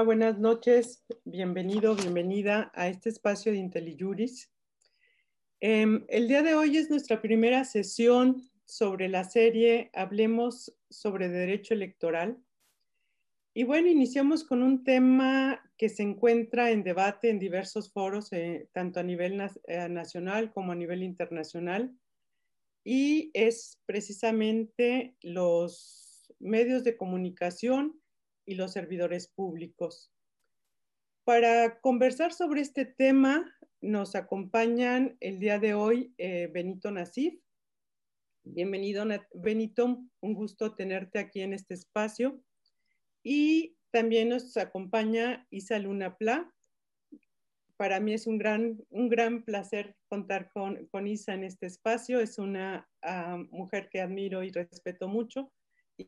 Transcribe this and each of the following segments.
Buenas noches. Bienvenido, bienvenida a este espacio de IntelliJuris. Eh, el día de hoy es nuestra primera sesión sobre la serie Hablemos sobre Derecho Electoral. Y bueno, iniciamos con un tema que se encuentra en debate en diversos foros, eh, tanto a nivel eh, nacional como a nivel internacional, y es precisamente los medios de comunicación y los servidores públicos. Para conversar sobre este tema nos acompañan el día de hoy eh, Benito Nasif. Bienvenido, Benito. Un gusto tenerte aquí en este espacio. Y también nos acompaña Isa Luna Pla. Para mí es un gran, un gran placer contar con, con Isa en este espacio. Es una uh, mujer que admiro y respeto mucho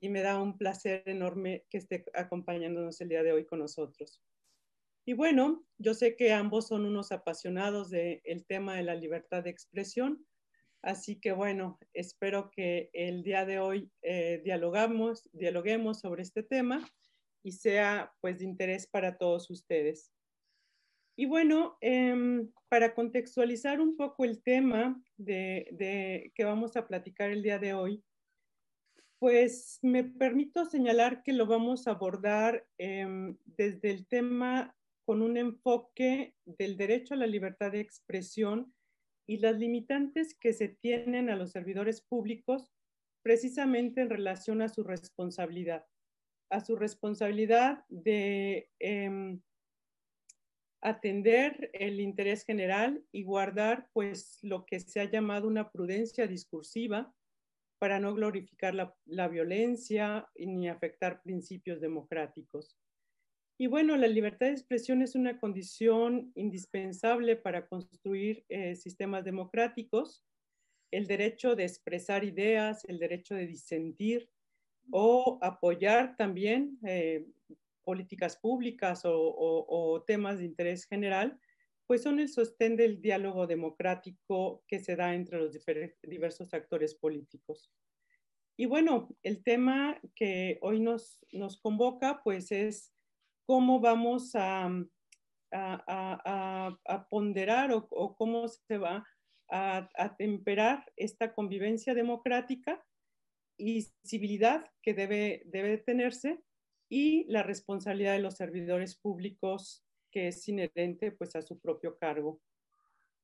y me da un placer enorme que esté acompañándonos el día de hoy con nosotros. Y bueno, yo sé que ambos son unos apasionados del el tema de la libertad de expresión, así que bueno, espero que el día de hoy eh, dialogamos, dialoguemos sobre este tema y sea pues de interés para todos ustedes. Y bueno, eh, para contextualizar un poco el tema de, de, que vamos a platicar el día de hoy, pues me permito señalar que lo vamos a abordar eh, desde el tema con un enfoque del derecho a la libertad de expresión y las limitantes que se tienen a los servidores públicos precisamente en relación a su responsabilidad, a su responsabilidad de eh, atender el interés general y guardar pues lo que se ha llamado una prudencia discursiva para no glorificar la, violencia ni afectar principios democráticos. Y bueno, la libertad de expresión es una condición indispensable para construir eh, sistemas democráticos. El derecho de expresar ideas, el derecho de disentir o apoyar también eh, políticas públicas o, temas de interés general, pues son el sostén del diálogo democrático que se da entre los diversos actores políticos. Y bueno, el tema que hoy nos, nos convoca, pues es cómo vamos a, ponderar o, o, cómo se va a, temperar esta convivencia democrática y civilidad que debe, debe tenerse y la responsabilidad de los servidores públicos que es inherente pues a su propio cargo.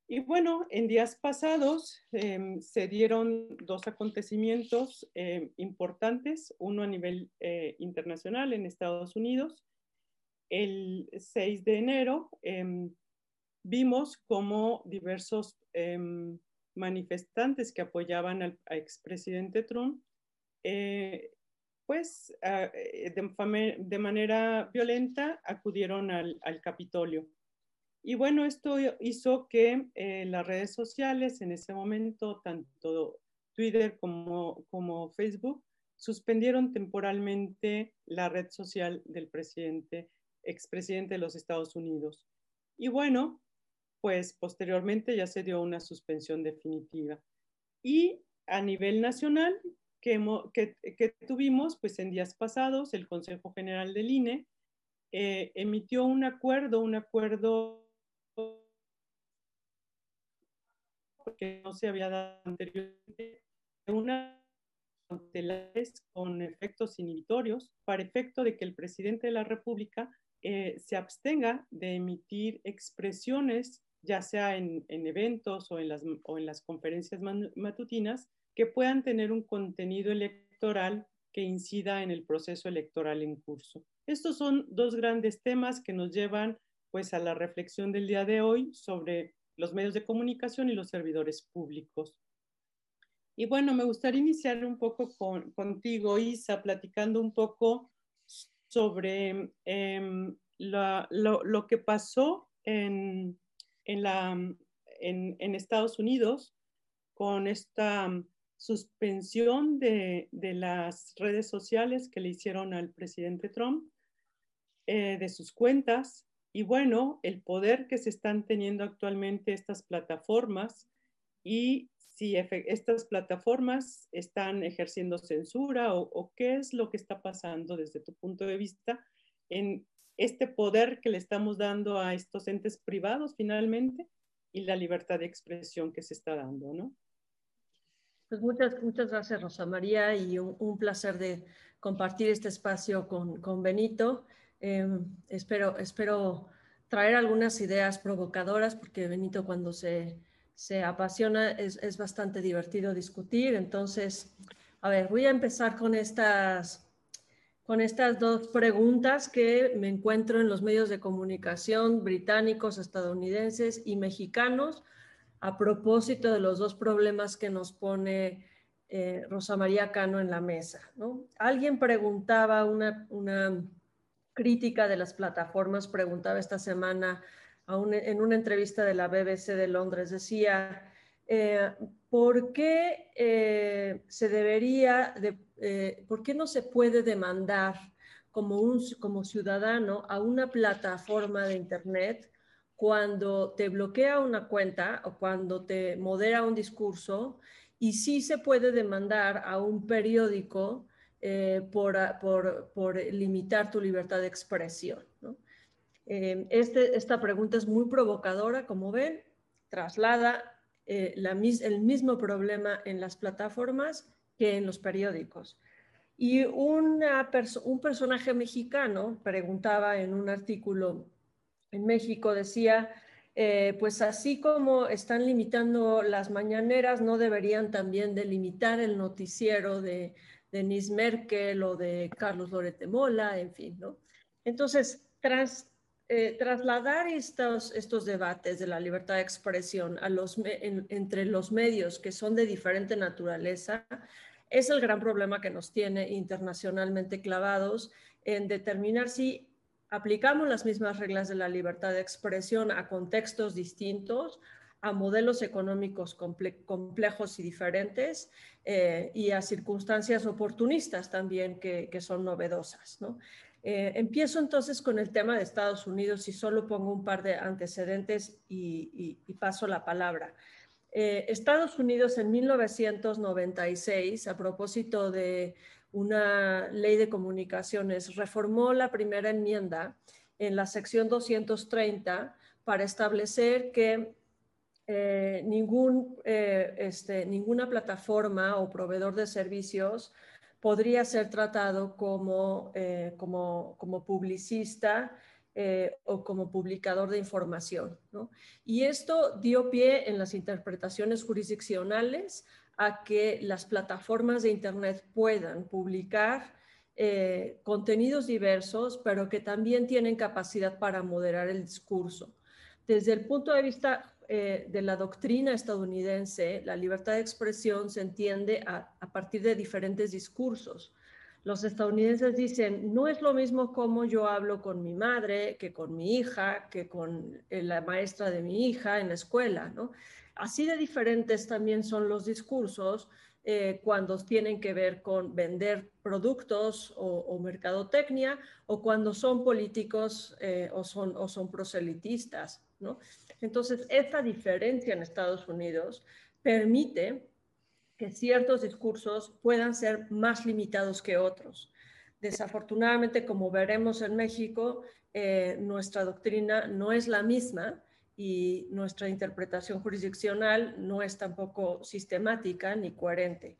Y bueno, en días pasados eh, se dieron dos acontecimientos eh, importantes, uno a nivel eh, internacional en Estados Unidos. El 6 de enero em, vimos como diversos manifestantes que apoyaban al expresidente Trump eh, pues uh, de, de, manera violenta acudieron al, Capitolio. Y bueno, esto hizo que eh, las redes sociales en ese momento, tanto Twitter como, como Facebook, suspendieron temporalmente la red social del presidente, expresidente de los Estados Unidos. Y bueno, pues posteriormente ya se dio una suspensión definitiva. Y a nivel nacional, que, tuvimos, pues en días pasados, el Consejo General del INE eh, emitió un acuerdo, un acuerdo que no se había dado anteriormente, una con efectos inhibitorios para efecto de que el presidente de la República eh, se abstenga de emitir expresiones, ya sea en, en eventos o en, las, o en las conferencias matutinas, que puedan tener un contenido electoral que incida en el proceso electoral en curso. Estos son dos grandes temas que nos llevan pues a la reflexión del día de hoy sobre los medios de comunicación y los servidores públicos. Y bueno, me gustaría iniciar un poco con, contigo, Isa, platicando un poco sobre la, lo, lo, que pasó en, en Estados Unidos con esta suspensión de, de, las redes sociales que le hicieron al presidente Trump, eh, de sus cuentas, y bueno, el poder que se están teniendo actualmente estas plataformas y si estas plataformas están ejerciendo censura o, o, qué es lo que está pasando desde tu punto de vista en, este poder que le estamos dando a estos entes privados finalmente y la libertad de expresión que se está dando, ¿no? Pues muchas, muchas gracias, Rosa María, y un, placer de compartir este espacio con, con Benito. Em, espero, espero traer algunas ideas provocadoras, porque Benito cuando se, se apasiona es, es, bastante divertido discutir. Entonces, a ver, voy a empezar con estas, con estas dos preguntas que me encuentro en los medios de comunicación británicos, estadounidenses y mexicanos a propósito de los dos problemas que nos pone eh, Rosa María Cano en la mesa. Alguien preguntaba, una, crítica de las plataformas preguntaba esta semana en una entrevista de la BBC de Londres, decía, eh, ¿por qué eh, se debería, de, por qué no se puede demandar como, un, como ciudadano a una plataforma de Internet cuando te bloquea una cuenta o cuando te modera un discurso y sí se puede demandar a un periódico eh, por, por, limitar tu libertad de expresión. Eh, este, esta pregunta es muy provocadora, como ven, traslada eh, la, el mismo problema en las plataformas que en los periódicos. Y una un personaje mexicano preguntaba en un artículo en México decía, eh, pues así como están limitando las mañaneras, no deberían también delimitar el noticiero de Denise Merkel o de Carlos Lorete Mola, en fin, ¿no? Entonces, tras, eh, trasladar estos, estos debates de la libertad de expresión a los, entre los medios que son de diferente naturaleza, es el gran problema que nos tiene internacionalmente clavados en determinar si aplicamos las mismas reglas de la libertad de expresión a contextos distintos, a modelos económicos complejos y diferentes eh, y a circunstancias oportunistas también que, son novedosas. Eh, empiezo entonces con el tema de Estados Unidos y solo pongo un par de antecedentes y, paso la palabra. Eh, Estados Unidos en 1996, a propósito de una ley de comunicaciones, reformó la primera enmienda en la sección 230 para establecer que eh, ningún, eh, este, ninguna plataforma o proveedor de servicios podría ser tratado como, eh, como, como, publicista o como publicador de información. Y esto dio pie en las interpretaciones jurisdiccionales a que las plataformas de Internet puedan publicar eh, contenidos diversos, pero que también tienen capacidad para moderar el discurso. Desde el punto de vista eh, de la doctrina estadounidense, la libertad de expresión se entiende a, a partir de diferentes discursos. Los estadounidenses dicen, no es lo mismo como yo hablo con mi madre, que con mi hija, que con eh, la maestra de mi hija en la escuela, ¿no? Así de diferentes también son los discursos eh, cuando tienen que ver con vender productos o, mercadotecnia o cuando son políticos eh, o, son, o son proselitistas. ¿no? Entonces, esta diferencia en Estados Unidos permite que ciertos discursos puedan ser más limitados que otros. Desafortunadamente, como veremos en México, eh, nuestra doctrina no es la misma y nuestra interpretación jurisdiccional no es tampoco sistemática ni coherente.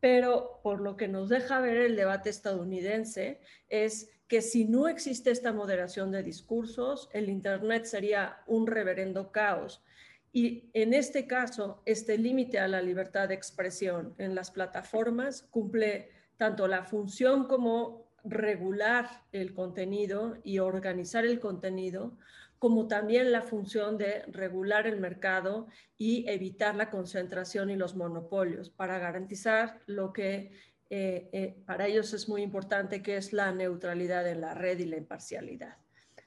Pero por lo que nos deja ver el debate estadounidense es que si no existe esta moderación de discursos, el Internet sería un reverendo caos. Y en este caso, este límite a la libertad de expresión en las plataformas cumple tanto la función como regular el contenido y organizar el contenido, como también la función de regular el mercado y evitar la concentración y los monopolios para garantizar lo que eh, eh, para ellos es muy importante, que es la neutralidad en la red y la imparcialidad.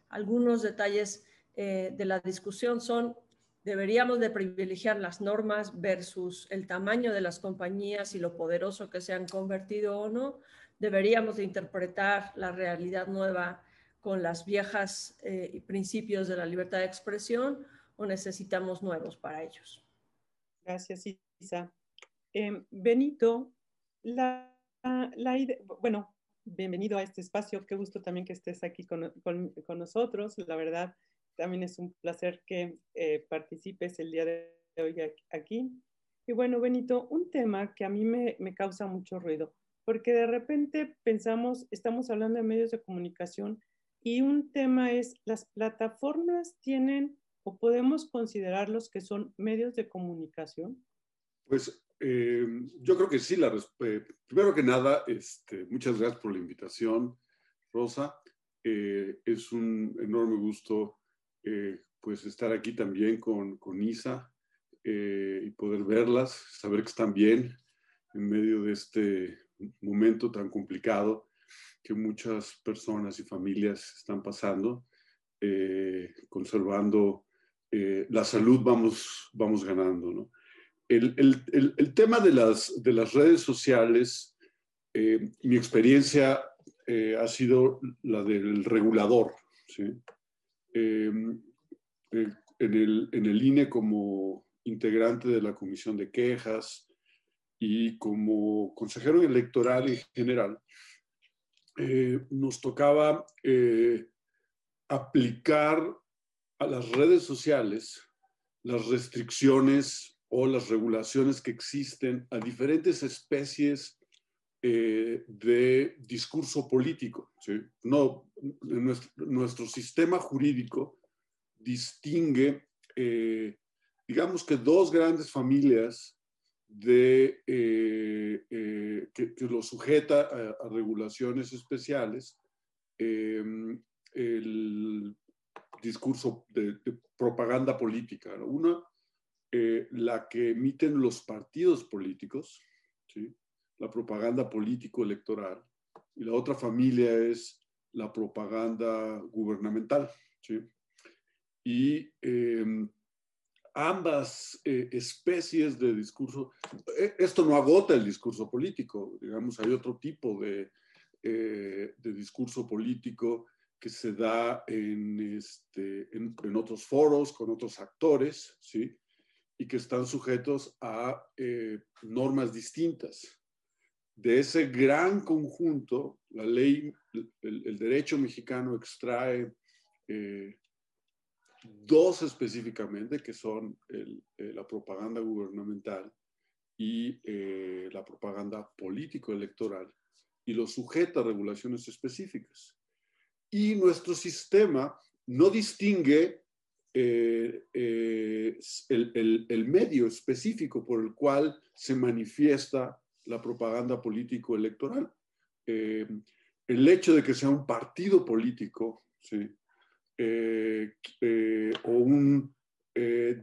Algunos detalles eh, de la discusión son, deberíamos de privilegiar las normas versus el tamaño de las compañías y lo poderoso que se han convertido o no. Deberíamos de interpretar la realidad nueva con las viejas eh, principios de la libertad de expresión o necesitamos nuevos para ellos? Gracias, Isa. Em, Benito, la, la bueno, bienvenido a este espacio. Qué gusto también que estés aquí con, con, nosotros. La verdad, también es un placer que eh, participes el día de hoy aquí. Y bueno, Benito, un tema que a mí me, me causa mucho ruido, porque de repente pensamos, estamos hablando de medios de comunicación y un tema es, ¿las plataformas tienen o podemos considerarlos que son medios de comunicación? Pues eh, yo creo que sí. La, eh, primero que nada, este, muchas gracias por la invitación, Rosa. Eh, es un enorme gusto pues estar aquí también con, con Isa y poder verlas, saber que están bien en medio de este momento tan complicado que muchas personas y familias están pasando, conservando la salud vamos, vamos ganando, ¿no? el, tema de las, de las redes sociales, eh, mi experiencia eh, ha sido la del regulador. Em, eh, en, el, en, el, INE como integrante de la Comisión de Quejas y como consejero electoral en general, nos tocaba aplicar a las redes sociales las restricciones o las regulaciones que existen a diferentes especies eh, de discurso político. No, nuestro, sistema jurídico distingue, eh, digamos que dos grandes familias de, eh, que, lo sujeta a, regulaciones especiales. el discurso de, propaganda política. Una eh, la que emiten los partidos políticos, ¿sí? la propaganda político-electoral, y la otra familia es la propaganda gubernamental. ¿sí? Y em, ambas eh, especies de discurso, eh, esto no agota el discurso político, digamos, hay otro tipo de, de discurso político que se da en, este, en, en, otros foros, con otros actores, ¿sí? y que están sujetos a eh, normas distintas. De ese gran conjunto, la ley, el, derecho mexicano extrae eh, dos específicamente, que son eh, la propaganda gubernamental y la propaganda político-electoral, y lo sujeta a regulaciones específicas. Y nuestro sistema no distingue eh, eh, el, medio específico por el cual se manifiesta la propaganda político-electoral. Eh, el hecho de que sea un partido político o un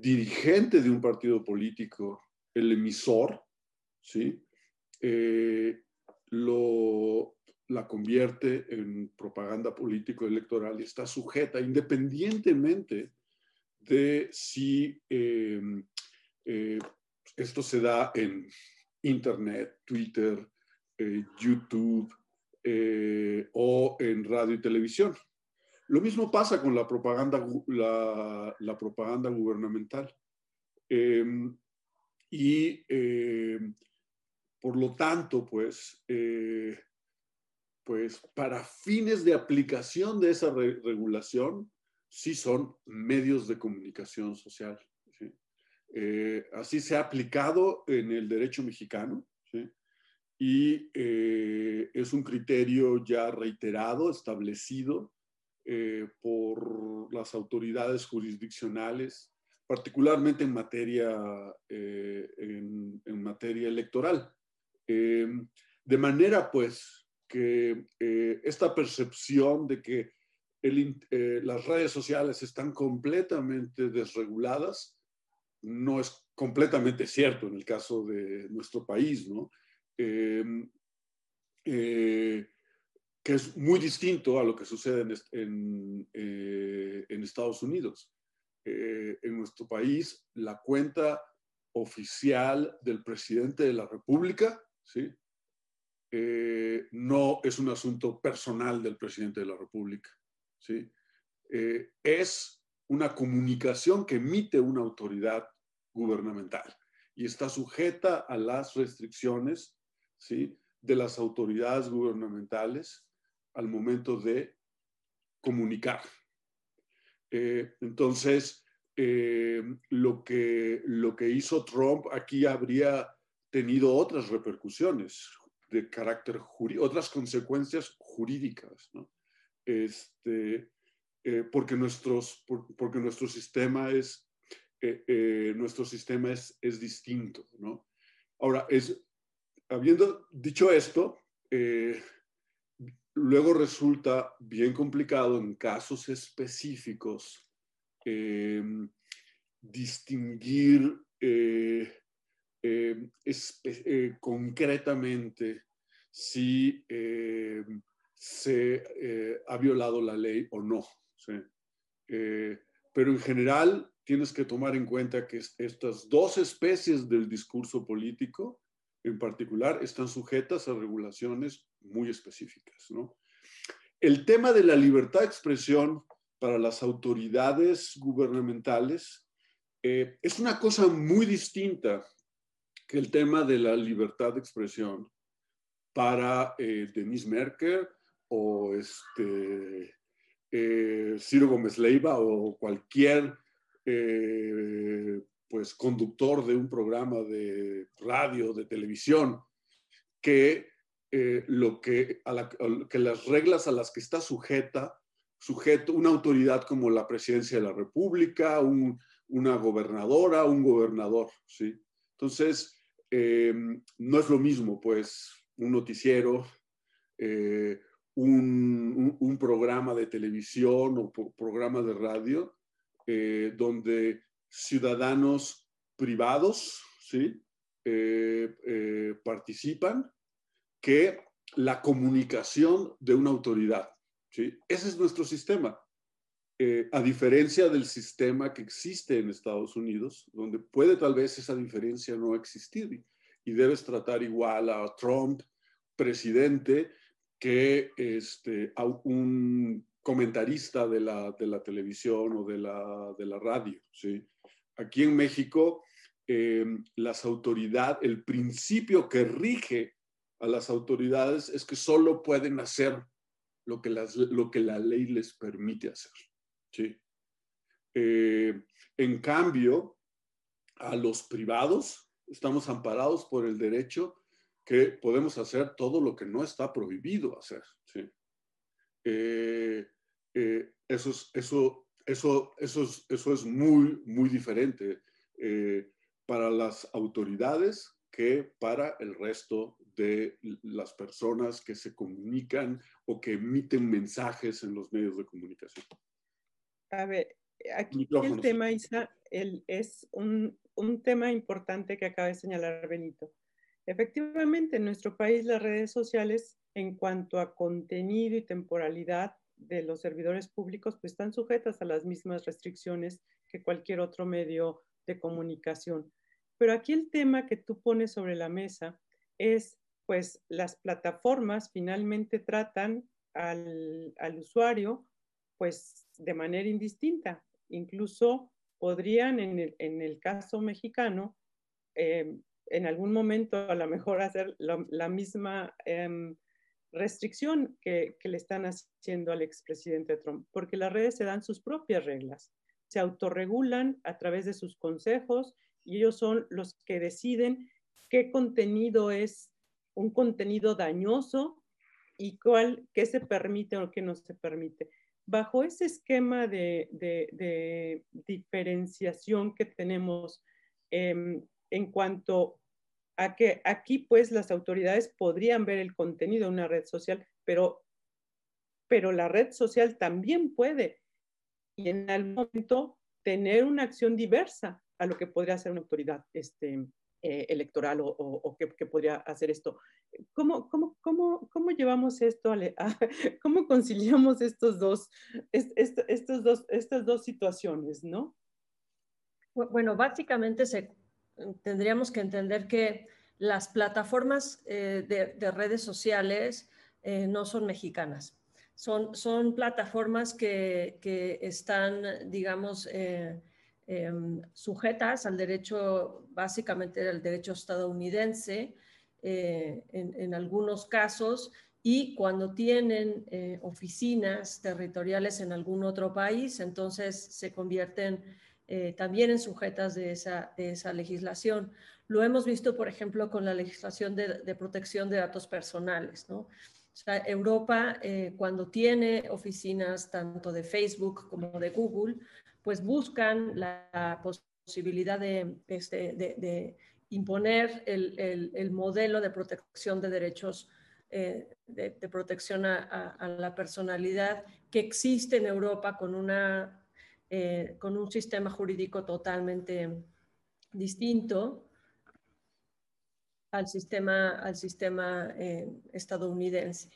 dirigente de un partido político, el emisor, ¿sí? lo, la convierte en propaganda político-electoral y está sujeta independientemente de si eh, esto se da en Internet, Twitter, eh, YouTube eh, o en radio y televisión. Lo mismo pasa con la propaganda, la, propaganda gubernamental. Em, y em, por lo tanto, pues, pues para fines de aplicación de esa regulación, sí son medios de comunicación social. Eh, así se ha aplicado en el derecho mexicano y eh, es un criterio ya reiterado, establecido eh, por las autoridades jurisdiccionales, particularmente en materia, en, en, materia electoral. de manera, pues, que esta percepción de que eh, las redes sociales están completamente desreguladas, no es completamente cierto en el caso de nuestro país, ¿no? Em, eh, que es muy distinto a lo que sucede en, eh, en Estados Unidos. en nuestro país, la cuenta oficial del presidente de la República, ¿sí? no es un asunto personal del presidente de la República. ¿sí? Eh, es una comunicación que emite una autoridad gubernamental y está sujeta a las restricciones ¿sí? de las autoridades gubernamentales al momento de comunicar. Eh, entonces, eh, lo, que, lo que hizo Trump aquí habría tenido otras repercusiones de carácter jurídico, otras consecuencias jurídicas, ¿no? Este, eh, porque, porque nuestro sistema es, nuestro sistema es, es distinto, ¿no? Ahora, es, habiendo dicho esto, luego resulta bien complicado en casos específicos eh, distinguir eh, eh, concretamente si se ha violado la ley o no. pero en general tienes que tomar en cuenta que estas dos especies del discurso político en particular están sujetas a regulaciones muy específicas. El tema de la libertad de expresión para las autoridades gubernamentales eh, es una cosa muy distinta que el tema de la libertad de expresión para eh, Denise Merker o este, eh, Ciro Gómez Leiva o cualquier pues conductor de un programa de radio, de televisión, que, eh, lo que, que las reglas a las que está sujeta, sujeto una autoridad como la presidencia de la República, una gobernadora, un gobernador, ¿sí? Entonces, eh, no es lo mismo, pues, un noticiero, eh, un, un, programa de televisión o programa de radio, donde ciudadanos privados ¿sí? Eh, eh, participan que la comunicación de una autoridad. ¿sí? Ese es nuestro sistema. Eh, a diferencia del sistema que existe en Estados Unidos, donde puede tal vez esa diferencia no existir y debes tratar igual a Trump, presidente, que este, a un comentarista de la, de la televisión o de la, de la radio. ¿sí? Aquí en México, eh, las autoridades, el principio que rige a las autoridades es que solo pueden hacer lo que, lo que la ley les permite hacer. ¿sí? Eh, en cambio, a los privados estamos amparados por el derecho que podemos hacer todo lo que no está prohibido hacer. ¿sí? Eh, eso, eso eso, eso, es, eso es muy, muy diferente eh, para las autoridades que para el resto de las personas que se comunican o que emiten mensajes en los medios de comunicación. A ver, aquí el tema, Isa, el, es un, un tema importante que acaba de señalar Benito. Efectivamente, en nuestro país las redes sociales en cuanto a contenido y temporalidad de los servidores públicos pues están sujetas a las mismas restricciones que cualquier otro medio de comunicación. Pero aquí el tema que tú pones sobre la mesa es pues las plataformas finalmente tratan al, usuario pues de manera indistinta. Incluso podrían en el, caso mexicano eh, en algún momento a lo mejor hacer la, misma em, restricción que, le están haciendo al expresidente Trump, porque las redes se dan sus propias reglas, se autorregulan a través de sus consejos y ellos son los que deciden qué contenido es un contenido dañoso y cuál, qué se permite o qué no se permite. Bajo ese esquema de, diferenciación que tenemos em, en cuanto a que aquí pues las autoridades podrían ver el contenido de una red social, pero, pero la red social también puede y en algún momento tener una acción diversa a lo que podría hacer una autoridad este, eh, electoral o, que, podría hacer esto. ¿Cómo, cómo, cómo, cómo llevamos esto, cómo conciliamos estos dos, estos dos, estas dos situaciones, no? Bueno, básicamente se tendríamos que entender que las plataformas eh, de, redes sociales eh, no son mexicanas. Son, son plataformas que, están, digamos, eh, em, sujetas al derecho, básicamente al derecho estadounidense, eh, en, algunos casos y cuando tienen oficinas territoriales en algún otro país, entonces se convierten eh, también en sujetas de esa, legislación. Lo hemos visto, por ejemplo, con la legislación de, protección de datos personales. ¿no? Europa, cuando tiene oficinas tanto de Facebook como de Google, pues buscan la posibilidad de, este, de imponer el, modelo de protección de derechos eh, de, protección a, la personalidad que existe en Europa con, una, eh, con un sistema jurídico totalmente distinto al sistema, al sistema eh, estadounidense.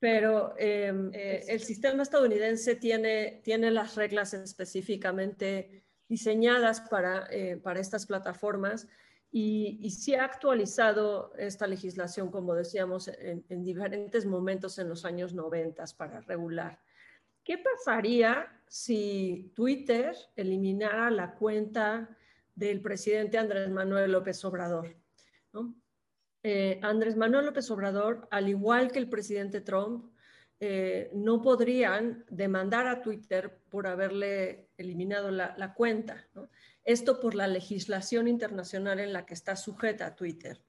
Pero el sistema estadounidense tiene, tiene las reglas específicamente diseñadas para, para estas plataformas y, y sí ha actualizado esta legislación, como decíamos, en, diferentes momentos en los años 90 para regular. ¿Qué pasaría si Twitter eliminara la cuenta del presidente Andrés Manuel López Obrador? Eh, Andrés Manuel López Obrador, al igual que el presidente Trump, eh, no podrían demandar a Twitter por haberle eliminado la, la cuenta. ¿no? Esto por la legislación internacional en la que está sujeta Twitter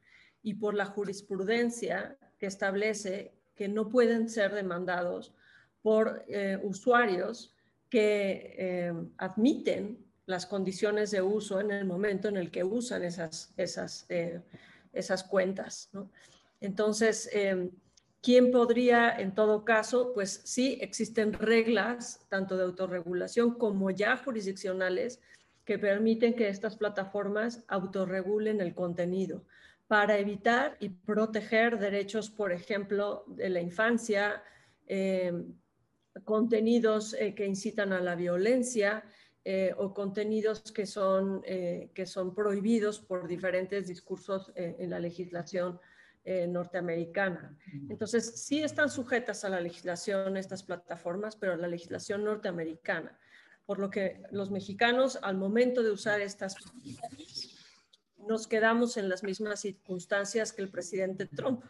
y por la jurisprudencia que establece que no pueden ser demandados por eh, usuarios que eh, admiten las condiciones de uso en el momento en el que usan esas, esas, eh, esas cuentas. Entonces, ¿quién podría, en todo caso? Pues sí, existen reglas tanto de autorregulación como ya jurisdiccionales que permiten que estas plataformas autorregulen el contenido para evitar y proteger derechos, por ejemplo, de la infancia, contenidos eh, que incitan a la violencia eh, o contenidos que son, que son prohibidos por diferentes discursos en la legislación norteamericana. Entonces, sí están sujetas a la legislación estas plataformas, pero a la legislación norteamericana por lo que los mexicanos al momento de usar estas nos quedamos en las mismas circunstancias que el presidente Trump.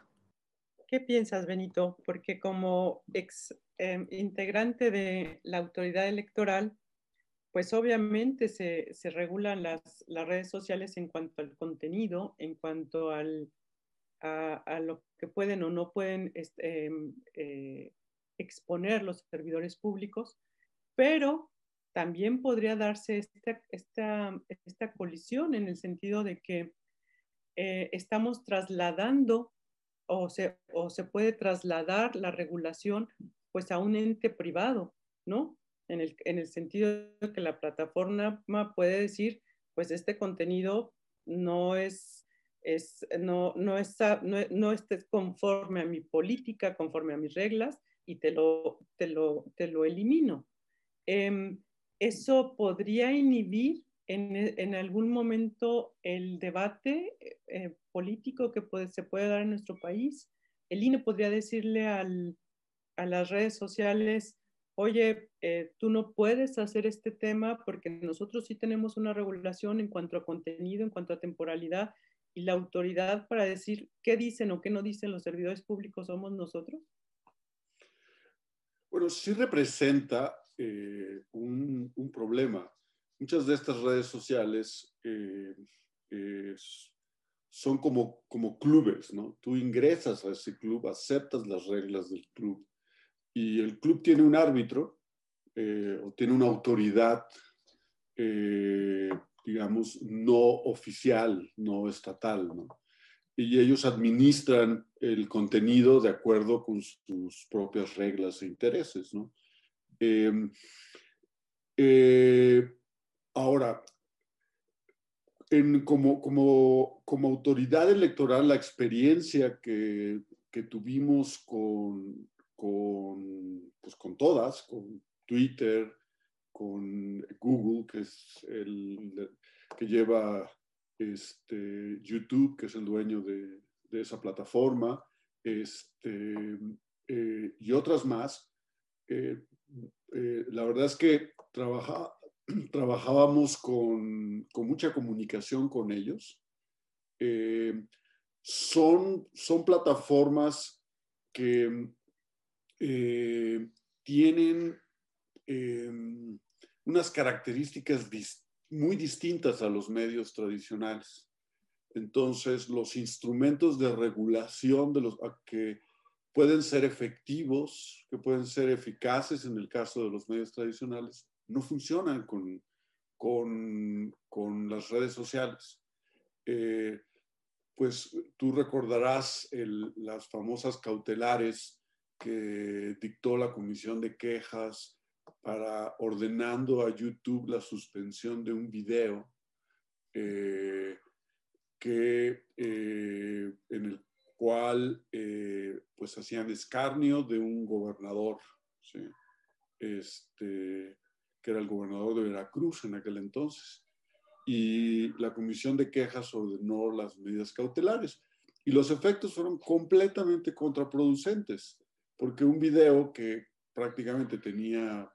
¿Qué piensas, Benito? Porque como ex em, integrante de la autoridad electoral, pues obviamente se, se regulan las, las, redes sociales en cuanto al contenido, en cuanto al, a, lo que pueden o no pueden em, eh, exponer los servidores públicos, pero también podría darse esta, esta, esta colisión en el sentido de que eh, estamos trasladando o se, o se puede trasladar la regulación pues a un ente privado, ¿no? En el, en el sentido de que la plataforma puede decir, pues este contenido no es, es no, no, está, no, no estés conforme a mi política, conforme a mis reglas, y te lo, te lo, te lo elimino. Eh, eso podría inhibir en, algún momento el debate eh, político que se puede dar en nuestro país. El INE podría decirle a las redes sociales, oye, eh, tú no puedes hacer este tema porque nosotros sí tenemos una regulación en cuanto a contenido, en cuanto a temporalidad, y la autoridad para decir qué dicen o qué no dicen los servidores públicos somos nosotros. Bueno, sí representa eh, un, problema. Muchas de estas redes sociales eh, son como, como clubes, ¿no? Tú ingresas a ese club, aceptas las reglas del club y el club tiene un árbitro eh, o tiene una autoridad, digamos, no oficial, no estatal, y ellos administran el contenido de acuerdo con sus propias reglas e intereses, ¿no? Em, eh, ahora, como, autoridad electoral, la experiencia que tuvimos con, con, pues con todas, con Twitter, con Google, que es el que lleva este, YouTube, que es el dueño de, de esa plataforma, este, eh, y otras más, eh, eh, la verdad es que trabajábamos con, mucha comunicación con ellos, son, son plataformas que eh, tienen em, unas características muy distintas a los medios tradicionales. Entonces, los instrumentos de regulación de los que pueden ser efectivos, que pueden ser eficaces en el caso de los medios tradicionales, no funcionan con, con, con las redes sociales. Eh, pues tú recordarás las famosas cautelares que dictó la Comisión de Quejas para ordenando a YouTube la suspensión de un video eh, que, eh, en el cual eh, pues hacían escarnio de un gobernador, este, que era el gobernador de Veracruz en aquel entonces. Y la Comisión de Quejas ordenó las medidas cautelares. Y los efectos fueron completamente contraproducentes porque un video que prácticamente tenía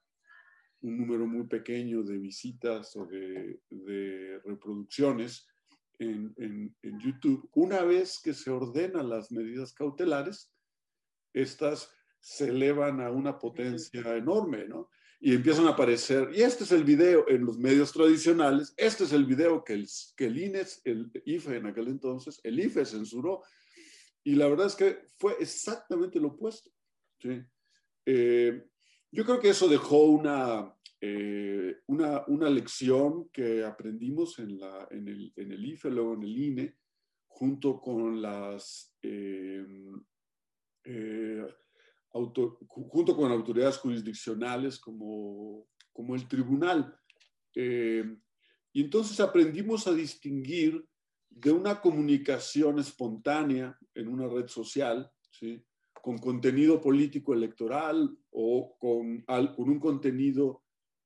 un número muy pequeño de visitas o de, reproducciones en, YouTube, una vez que se ordenan las medidas cautelares, estas se elevan a una potencia enorme, ¿no? Y empiezan a aparecer, y este es el video en los medios tradicionales, este es el video que el, que el INE, el IFE en aquel entonces, el IFE censuró, y la verdad es que fue exactamente lo opuesto. Eh, yo creo que eso dejó una, eh, una, una, lección que aprendimos en, la, en, el, en, el, IFE, luego en el INE, junto con las... Eh, junto con autoridades jurisdiccionales como, como el tribunal. y entonces aprendimos a distinguir de una comunicación espontánea en una red social, ¿sí? Con contenido político electoral o con, con un contenido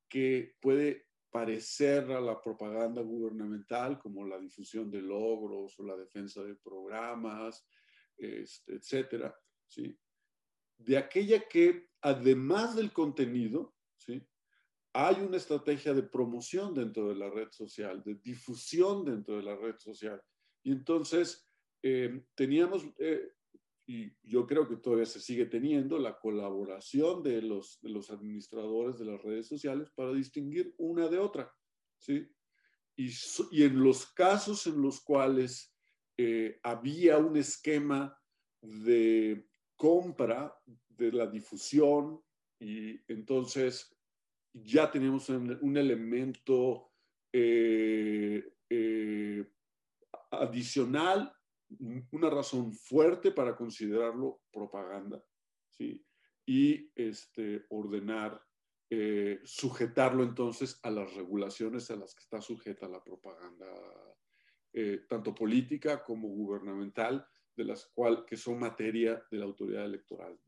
que puede parecer a la propaganda gubernamental, como la difusión de logros o la defensa de programas, este, etcétera, ¿sí? De aquella que, además del contenido, ¿sí? Hay una estrategia de promoción dentro de la red social, de difusión dentro de la red social. Y entonces eh, teníamos eh, y yo creo que todavía se sigue teniendo la colaboración de los, de los administradores de las redes sociales para distinguir una de otra, ¿sí? Y, y en los casos en los cuales eh, había un esquema de compra de la difusión y entonces ya tenemos un, elemento eh, eh, adicional una razón fuerte para considerarlo propaganda, ¿sí? Y este, ordenar, eh, sujetarlo entonces a las regulaciones a las que está sujeta la propaganda, eh, tanto política como gubernamental, de las cuales que son materia de la autoridad electoral.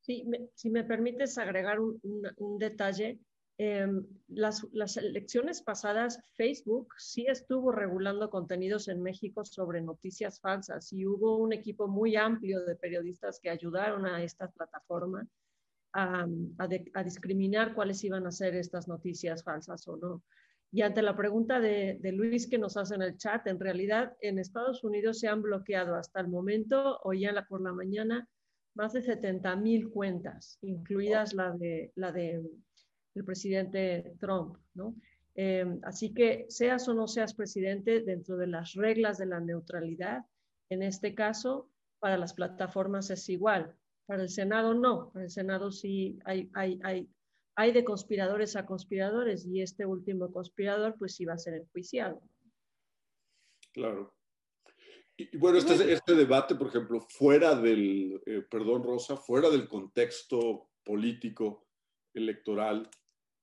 Sí, si me permites agregar un, un detalle, Em, las, las, elecciones pasadas, Facebook sí estuvo regulando contenidos en México sobre noticias falsas y hubo un equipo muy amplio de periodistas que ayudaron a esta plataforma a, a, discriminar cuáles iban a ser estas noticias falsas o no. Y ante la pregunta de, de, Luis que nos hace en el chat, en realidad en Estados Unidos se han bloqueado hasta el momento, hoy ya por la mañana, más de 70 mil cuentas, incluidas la de, la de el presidente Trump, ¿no? Em, así que seas o no seas presidente dentro de las reglas de la neutralidad, en este caso, para las plataformas es igual. Para el Senado no, para el Senado sí hay, hay, hay, hay de conspiradores a conspiradores y este último conspirador pues sí va a ser enjuiciado. Claro. Y, bueno, este, este debate, por ejemplo, fuera del, eh, perdón Rosa, fuera del contexto político electoral,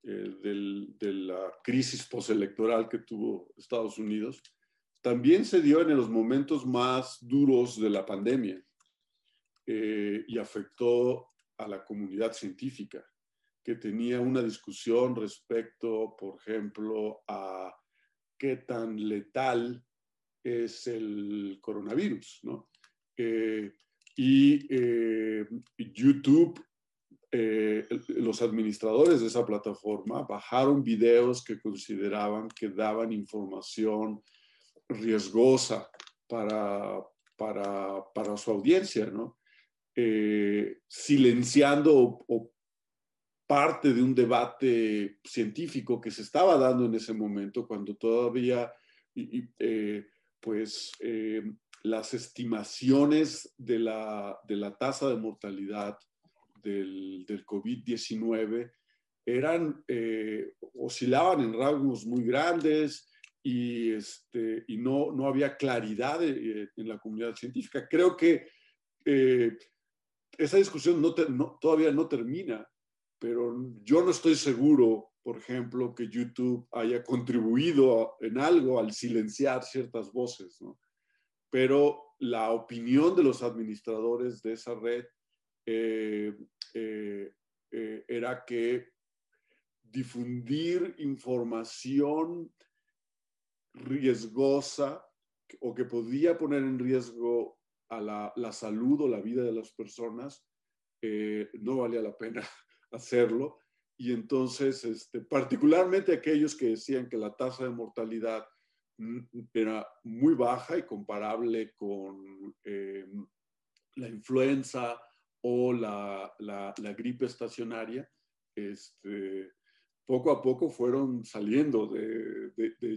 eh, de la crisis postelectoral que tuvo Estados Unidos, también se dio en los momentos más duros de la pandemia eh, y afectó a la comunidad científica, que tenía una discusión respecto, por ejemplo, a qué tan letal es el coronavirus, ¿no? Eh, y YouTube eh, los administradores de esa plataforma bajaron videos que consideraban que daban información riesgosa para, para, para su audiencia, ¿no? Eh, silenciando parte de un debate científico que se estaba dando en ese momento, cuando todavía, eh, pues, las estimaciones de la, de la, tasa de mortalidad del, del COVID-19 eran, oscilaban en rangos muy grandes y, este, y no, no había claridad en la comunidad científica. Creo que esa discusión no, todavía no termina, pero yo no estoy seguro, por ejemplo, que YouTube haya contribuido en algo al silenciar ciertas voces. Pero la opinión de los administradores de esa red eh, eh, eh, era que difundir información riesgosa o que podía poner en riesgo a la, salud o la vida de las personas, eh, no valía la pena hacerlo. Y entonces, este, particularmente aquellos que decían que la tasa de mortalidad mm, era muy baja y comparable con eh, la influenza o la, la, gripe estacionaria, este, poco a poco fueron saliendo de,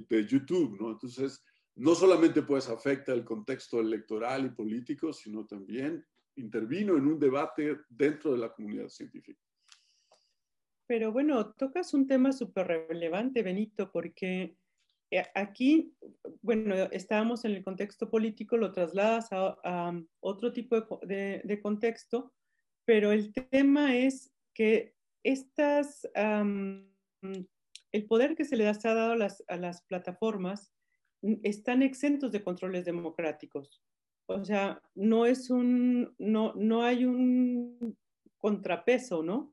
de, YouTube, ¿no? Entonces, no solamente pues afecta el contexto electoral y político, sino también intervino en un debate dentro de la comunidad científica. Pero bueno, tocas un tema súper relevante, Benito, porque aquí, bueno, estábamos en el contexto político, lo trasladas a, otro tipo de, contexto, pero el tema es que estas, el poder que se le ha dado a las plataformas están exentos de controles democráticos. O sea, no es un, no, no hay un contrapeso, ¿no?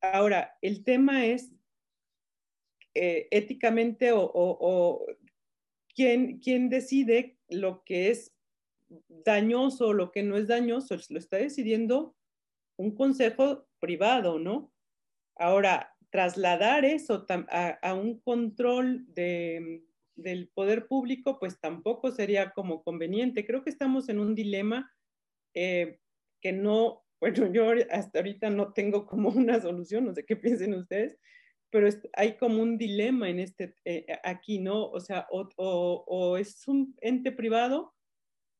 Ahora, el tema es eh, éticamente o, ¿quién, quién, decide lo que es dañoso o lo que no es dañoso, lo está decidiendo un consejo privado, ¿no? Ahora, trasladar eso a un control de, del poder público, pues tampoco sería como conveniente. Creo que estamos en un dilema eh, que no, bueno, yo hasta ahorita no tengo como una solución, no sé qué piensen ustedes, pero hay como un dilema en este, eh, aquí, ¿no? O sea, o, es un ente privado,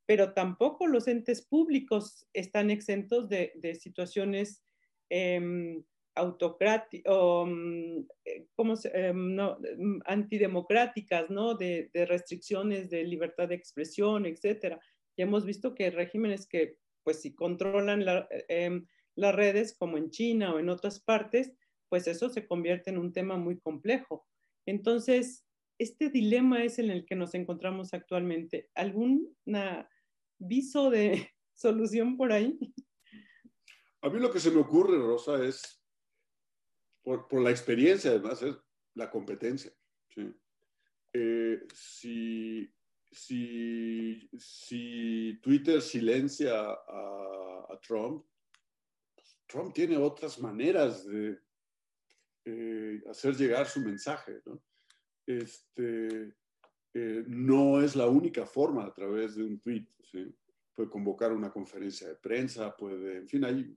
pero tampoco los entes públicos están exentos de, situaciones em, autocráticas, mm, eh, em, mm, antidemocráticas, ¿no? De, restricciones de libertad de expresión, etcétera. Ya hemos visto que regímenes que, pues, si controlan em, las redes, como en China o en otras partes, pues eso se convierte en un tema muy complejo. Entonces, este dilema es en el que nos encontramos actualmente. ¿Algún viso de solución por ahí? A mí lo que se me ocurre, Rosa, es por, la experiencia además, es la competencia. Eh, si, Twitter silencia a, Trump, Trump tiene otras maneras de eh, hacer llegar su mensaje. ¿no? Este, eh, no es la única forma a través de un tweet. Puede convocar una conferencia de prensa, puede, en fin, hay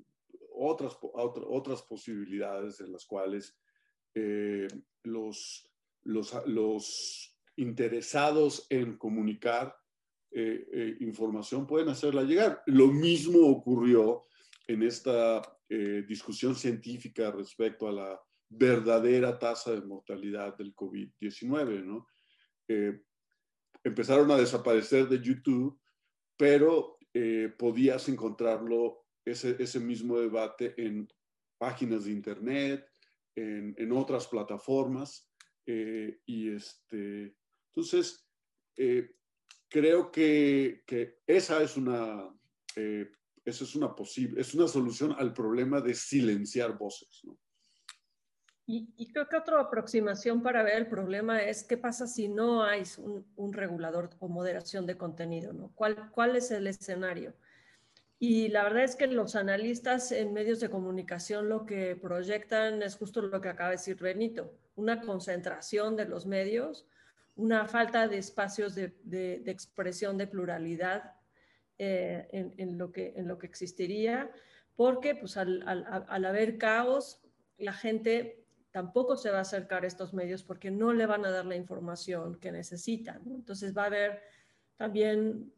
otras, otras posibilidades en las cuales eh, los, los, interesados en comunicar información pueden hacerla llegar. Lo mismo ocurrió en esta discusión científica respecto a la verdadera tasa de mortalidad del COVID-19, ¿no? empezaron a desaparecer de YouTube, pero podías encontrarlo ese, mismo debate en páginas de Internet, en, otras plataformas. Eh, y este, entonces, eh, creo que, esa es una, eh, esa es una posible, es una solución al problema de silenciar voces. Y, creo que otra aproximación para ver el problema es qué pasa si no hay un, regulador o moderación de contenido, ¿no? ¿Cuál, ¿Cuál es el escenario? Y la verdad es que los analistas en medios de comunicación lo que proyectan es justo lo que acaba de decir Benito, una concentración de los medios, una falta de espacios de, expresión de pluralidad eh, en, lo que, en lo que existiría, porque pues, al, al, haber caos, la gente tampoco se va a acercar a estos medios porque no le van a dar la información que necesitan. Entonces va a haber también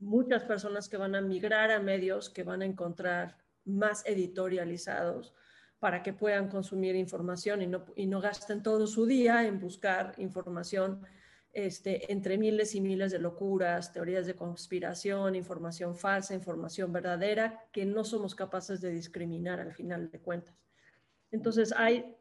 muchas personas que van a migrar a medios que van a encontrar más editorializados para que puedan consumir información y no, y no gasten todo su día en buscar información este, entre miles y miles de locuras, teorías de conspiración, información falsa, información verdadera, que no somos capaces de discriminar al final de cuentas. Entonces hay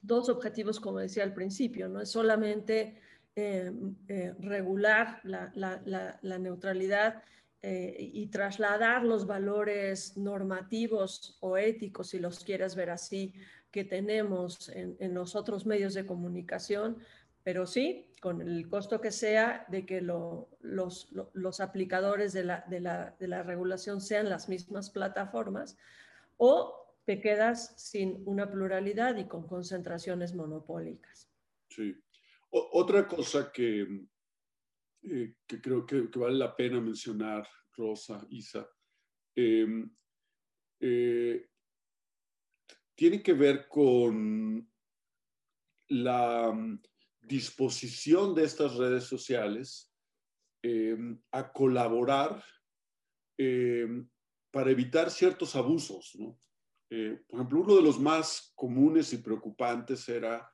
dos objetivos, como decía al principio, no es solamente eh, eh, regular la, neutralidad eh, y trasladar los valores normativos o éticos, si los quieres ver así, que tenemos en, en los otros medios de comunicación, pero sí, con el costo que sea de que los, aplicadores de la, regulación sean las mismas plataformas, o te quedas sin una pluralidad y con concentraciones monopólicas. Sí. otra cosa que, eh, que creo que, vale la pena mencionar, Rosa, Isa, em, eh, tiene que ver con la disposición de estas redes sociales em, a colaborar em, para evitar ciertos abusos. Eh, por ejemplo, uno de los más comunes y preocupantes era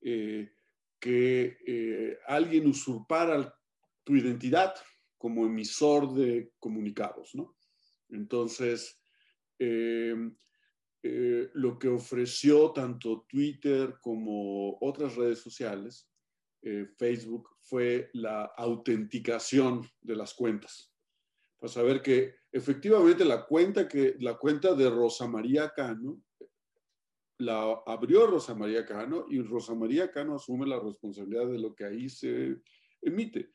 eh, que eh, alguien usurpara tu identidad como emisor de comunicados. Entonces, em, lo que ofreció tanto Twitter como otras redes sociales eh, Facebook fue la autenticación de las cuentas. Para saber que efectivamente la cuenta, que, la cuenta de Rosa María Cano la abrió Rosa María Cano y Rosa María Cano asume la responsabilidad de lo que ahí se emite.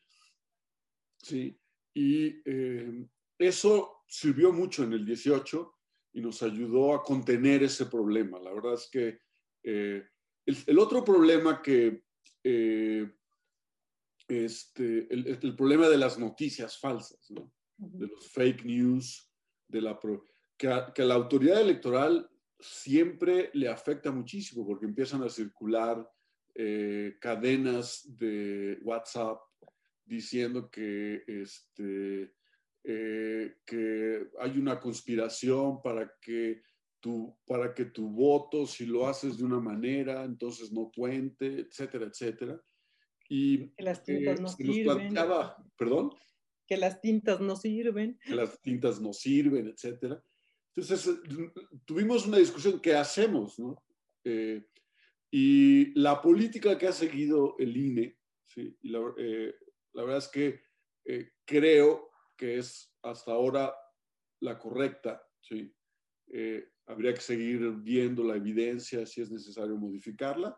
¿Sí? Y eh, eso sirvió mucho en el 18 y nos ayudó a contener ese problema. La verdad es que eh, el, otro problema que eh, este, el, problema de las noticias falsas, de los fake news, de la que, a, la autoridad electoral siempre le afecta muchísimo porque empiezan a circular eh, cadenas de WhatsApp diciendo que, este, eh, que hay una conspiración para que tu, para que tu voto, si lo haces de una manera, entonces no cuente, etcétera, etcétera. Y que las tintas no sirven. ¿Perdón? Que las tintas no sirven. Que las tintas no sirven, etcétera. Entonces, tuvimos una discusión, ¿qué hacemos? No? Eh, y la política que ha seguido el INE, ¿sí? y la, eh, la, verdad es que eh, creo que es hasta ahora la correcta, ¿sí? habría que seguir viendo la evidencia si es necesario modificarla,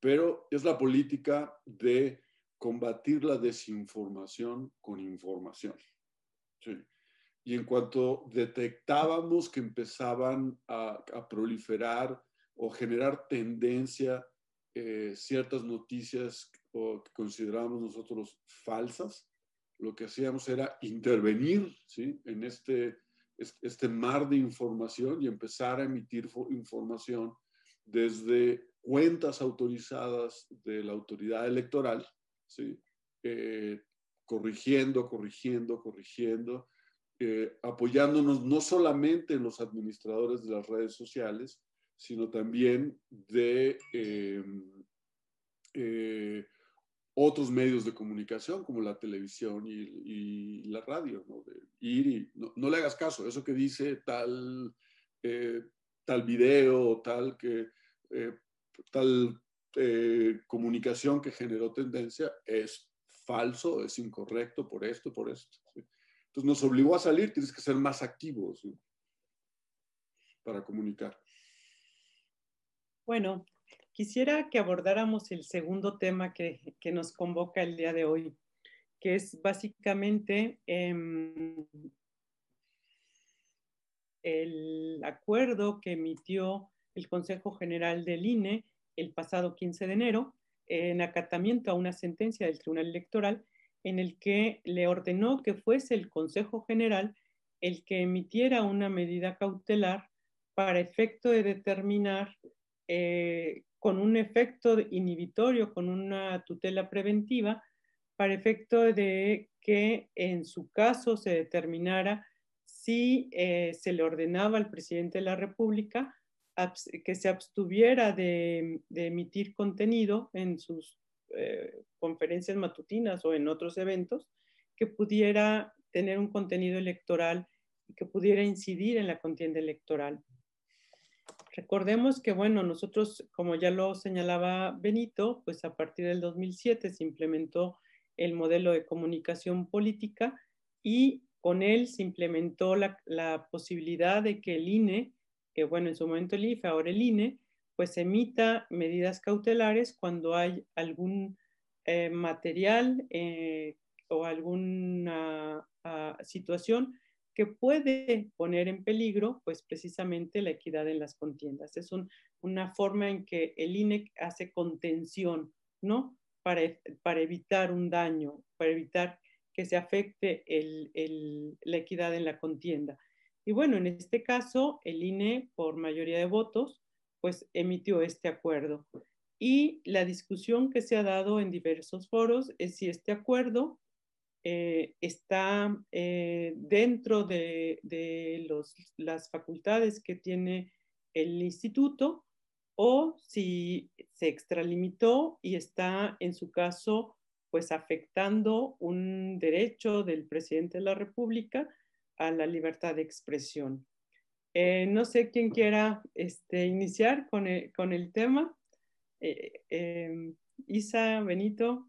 pero es la política de combatir la desinformación con información. Y en cuanto detectábamos que empezaban a, proliferar o generar tendencia eh, ciertas noticias que considerábamos nosotros falsas, lo que hacíamos era intervenir en este, este mar de información y empezar a emitir información desde cuentas autorizadas de la autoridad electoral, Eh, corrigiendo, corrigiendo, corrigiendo, eh, apoyándonos no solamente en los administradores de las redes sociales, sino también de eh, otros medios de comunicación como la televisión y, la radio, no, le hagas caso, eso que dice tal, tal video, tal que tal eh, comunicación que generó tendencia es falso, es incorrecto por esto, por esto. Entonces nos obligó a salir, tienes que ser más activos para comunicar. Bueno, quisiera que abordáramos el segundo tema que, nos convoca el día de hoy, que es básicamente em, el acuerdo que emitió el Consejo General del INE el pasado 15 de enero en acatamiento a una sentencia del Tribunal Electoral en el que le ordenó que fuese el Consejo General el que emitiera una medida cautelar para efecto de determinar eh, con un efecto inhibitorio, con una tutela preventiva, para efecto de que en su caso se determinara si eh, se le ordenaba al presidente de la República que se abstuviera de, emitir contenido en sus eh, conferencias matutinas o en otros eventos que pudiera tener un contenido electoral y que pudiera incidir en la contienda electoral. Recordemos que, bueno, nosotros, como ya lo señalaba Benito, pues a partir del 2007 se implementó el modelo de comunicación política y con él se implementó la, la posibilidad de que el INE, que bueno, en su momento el IFE, ahora el INE, pues emita medidas cautelares cuando hay algún eh, material eh, o alguna ah, situación que puede poner en peligro, pues precisamente la equidad en las contiendas. Es una forma en que el INE hace contención, ¿no? Para, para evitar un daño, para evitar que se afecte la equidad en la contienda. Y bueno, en este caso, el INE, por mayoría de votos, pues emitió este acuerdo. Y la discusión que se ha dado en diversos foros es si este acuerdo eh, está eh, dentro de, las facultades que tiene el instituto o si se extralimitó y está en su caso pues afectando un derecho del presidente de la República a la libertad de expresión. Eh, no sé quién quiera este, iniciar con el, tema. Em, Isa, Benito.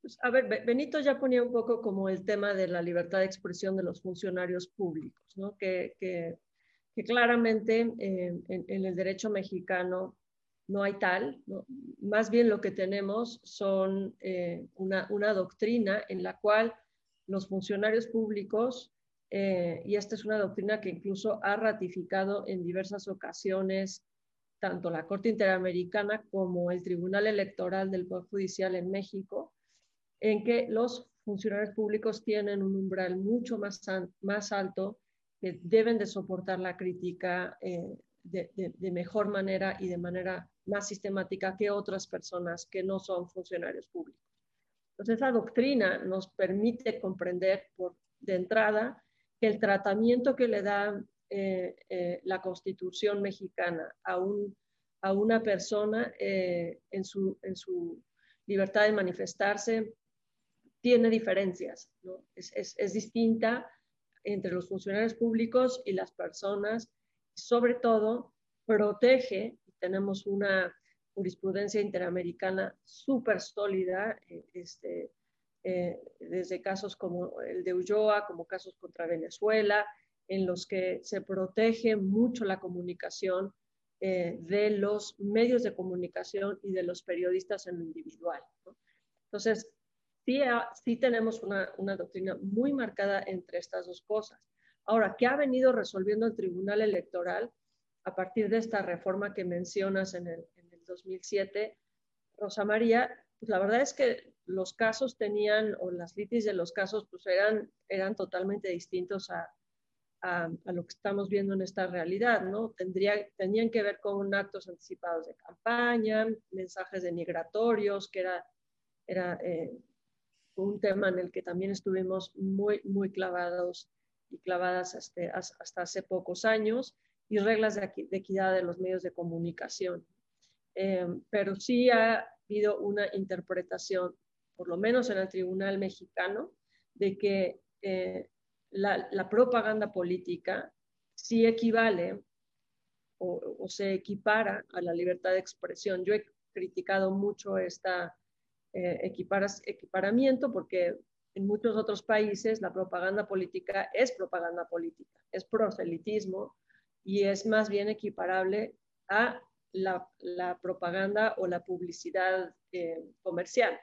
Pues, a ver, Benito ya ponía un poco como el tema de la libertad de expresión de los funcionarios públicos, ¿no? que, que, claramente eh, en, el derecho mexicano no hay tal, más bien lo que tenemos son eh, una, una, doctrina en la cual los funcionarios públicos, eh, y esta es una doctrina que incluso ha ratificado en diversas ocasiones tanto la Corte Interamericana como el Tribunal Electoral del Poder Judicial en México, en que los funcionarios públicos tienen un umbral mucho más, más alto, que deben de soportar la crítica eh, de, de, mejor manera y de manera más sistemática que otras personas que no son funcionarios públicos. Entonces, esa doctrina nos permite comprender por, de entrada que el tratamiento que le da eh, eh, la Constitución mexicana a, un, a una persona en, su, en su libertad de manifestarse, tiene diferencias, ¿no? es, es, es, distinta entre los funcionarios públicos y las personas, sobre todo protege, tenemos una jurisprudencia interamericana súper sólida, eh, este, eh, desde casos como el de Ulloa, como casos contra Venezuela, en los que se protege mucho la comunicación eh, de los medios de comunicación y de los periodistas en lo individual. ¿no? Entonces, sí, tenemos una, doctrina muy marcada entre estas dos cosas. Ahora, ¿qué ha venido resolviendo el Tribunal Electoral a partir de esta reforma que mencionas en el, 2007? Rosa María, pues la verdad es que los casos tenían, o las litis de los casos, pues eran, eran totalmente distintos a, lo que estamos viendo en esta realidad, ¿no? Tendría, tenían que ver con actos anticipados de campaña, mensajes denigratorios, que era, era eh, un tema en el que también estuvimos muy, muy clavados y clavadas hasta, hasta hace pocos años, y reglas de, equidad de los medios de comunicación. Eh, pero sí ha habido una interpretación, por lo menos en el Tribunal Mexicano, de que eh, la, propaganda política sí equivale o, se equipara a la libertad de expresión. Yo he criticado mucho esta, eh, equiparamiento, porque en muchos otros países la propaganda política es propaganda política, es proselitismo y es más bien equiparable a la, propaganda o la publicidad eh, comercial.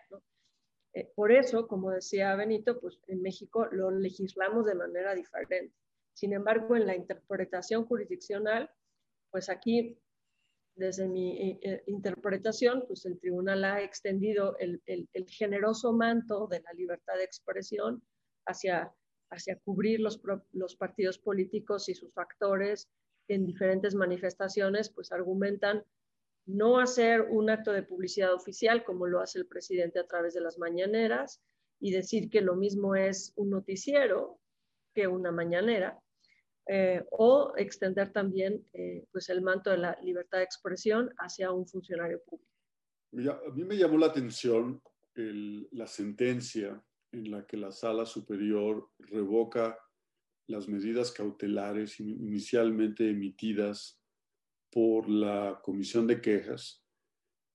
Eh, por eso, como decía Benito, pues en México lo legislamos de manera diferente. Sin embargo, en la interpretación jurisdiccional, pues aquí desde mi eh, eh, interpretación, pues el tribunal ha extendido el, generoso manto de la libertad de expresión hacia, cubrir los, partidos políticos y sus actores en diferentes manifestaciones, pues argumentan no hacer un acto de publicidad oficial como lo hace el presidente a través de las mañaneras y decir que lo mismo es un noticiero que una mañanera, eh, o extender también eh, pues el manto de la libertad de expresión hacia un funcionario público. a mí me llamó la atención la sentencia en la que la sala superior revoca las medidas cautelares inicialmente emitidas por la comisión de quejas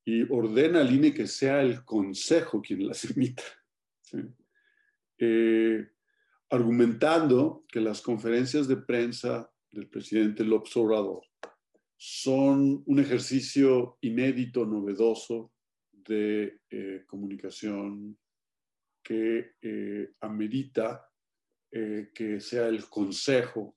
y ordena al INE que sea el consejo quien las emita. Eh, argumentando que las conferencias de prensa del presidente López Obrador son un ejercicio inédito, novedoso de eh, comunicación que eh, amerita que sea el Consejo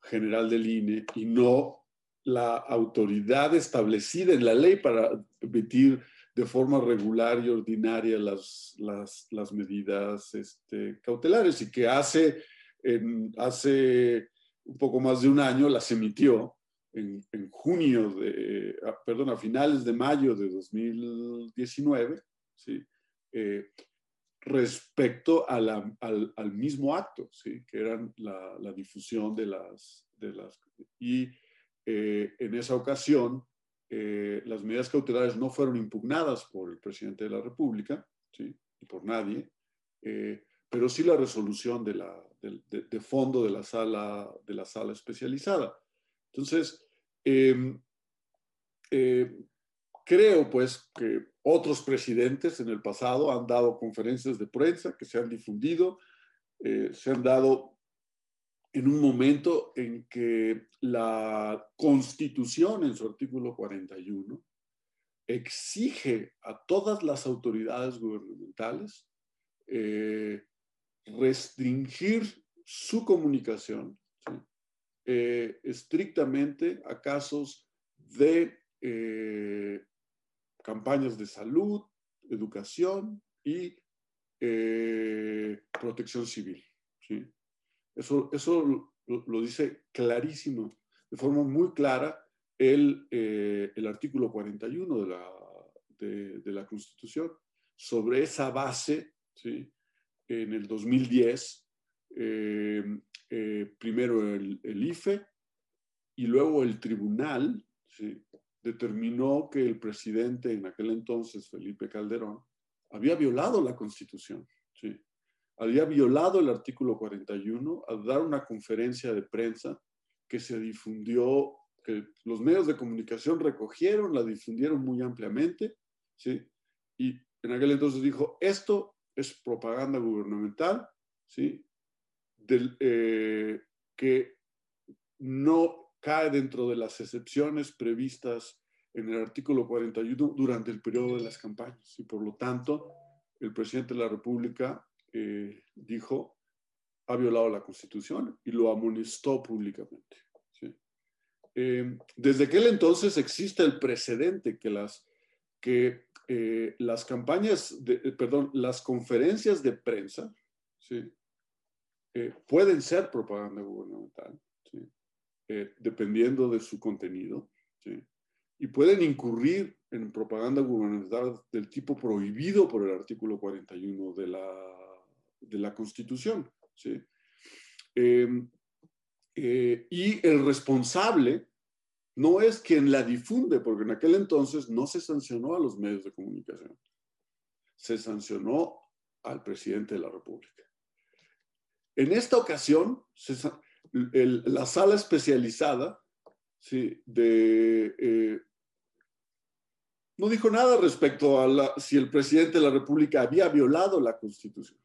General del INE y no la autoridad establecida en la ley para emitir de forma regular y ordinaria las, las, las medidas este, cautelares y que hace, hace un poco más de un año las emitió en, en junio de, ah, perdón, a finales de mayo de 2019, ¿sí? Eh, respecto a la, al, al, mismo acto, ¿sí? que era la, la difusión de las, de las... Y eh, en esa ocasión eh, las medidas cautelares no fueron impugnadas por el presidente de la República, ¿sí? y por nadie, eh, pero sí la resolución de, de, fondo de la, sala, de la sala especializada. Entonces, em, eh, creo pues que otros presidentes en el pasado han dado conferencias de prensa que se han difundido, se han dado en un momento en que la Constitución, en su artículo 41, exige a todas las autoridades gubernamentales eh, restringir su comunicación eh, estrictamente a casos de eh, campañas de salud, educación y protección civil. ¿sí? Eso, eso lo, dice clarísimo, de forma muy clara, el, eh, el artículo 41 de la, de, la Constitución. Sobre esa base, ¿sí? en el 2010, eh, eh, primero el, el, IFE y luego el tribunal ¿sí? determinó que el presidente en aquel entonces, Felipe Calderón, había violado la Constitución. Había violado el artículo 41 al dar una conferencia de prensa que se difundió, que los medios de comunicación recogieron, la difundieron muy ampliamente, ¿sí? Y en aquel entonces dijo, esto es propaganda gubernamental, ¿sí? Del, eh, que no cae dentro de las excepciones previstas en el artículo 41 durante el periodo de las campañas. Y por lo tanto, el presidente de la República eh, dijo, ha violado la Constitución y lo amonestó públicamente. Eh, desde aquel entonces existe el precedente que las, que, eh, las campañas, de, perdón, las conferencias de prensa pueden ser propaganda gubernamental, dependiendo de su contenido, y pueden incurrir en propaganda gubernamental del tipo prohibido por el artículo 41 de la de la Constitución. ¿sí? Em, eh, y el responsable no es quien la difunde, porque en aquel entonces no se sancionó a los medios de comunicación, se sancionó al presidente de la República. En esta ocasión, la sala especializada ¿sí? eh, no dijo nada respecto a si el presidente de la República había violado la Constitución.